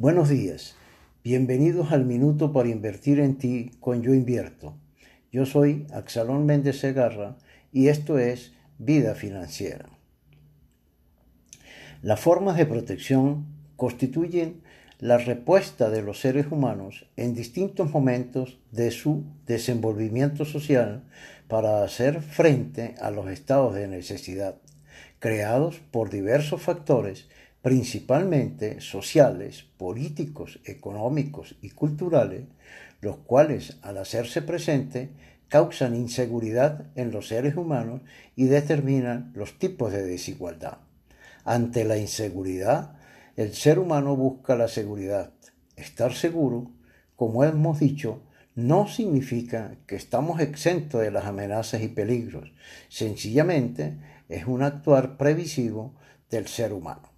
Buenos días, bienvenidos al Minuto para Invertir en Ti con Yo Invierto. Yo soy Axalón Méndez Segarra y esto es Vida Financiera. Las formas de protección constituyen la respuesta de los seres humanos en distintos momentos de su desenvolvimiento social para hacer frente a los estados de necesidad creados por diversos factores, principalmente sociales, políticos, económicos y culturales, los cuales, al hacerse presente, causan inseguridad en los seres humanos y determinan los tipos de desigualdad. Ante la inseguridad, el ser humano busca la seguridad. Estar seguro, como hemos dicho, no significa que estamos exentos de las amenazas y peligros. Sencillamente es un actuar previsivo del ser humano.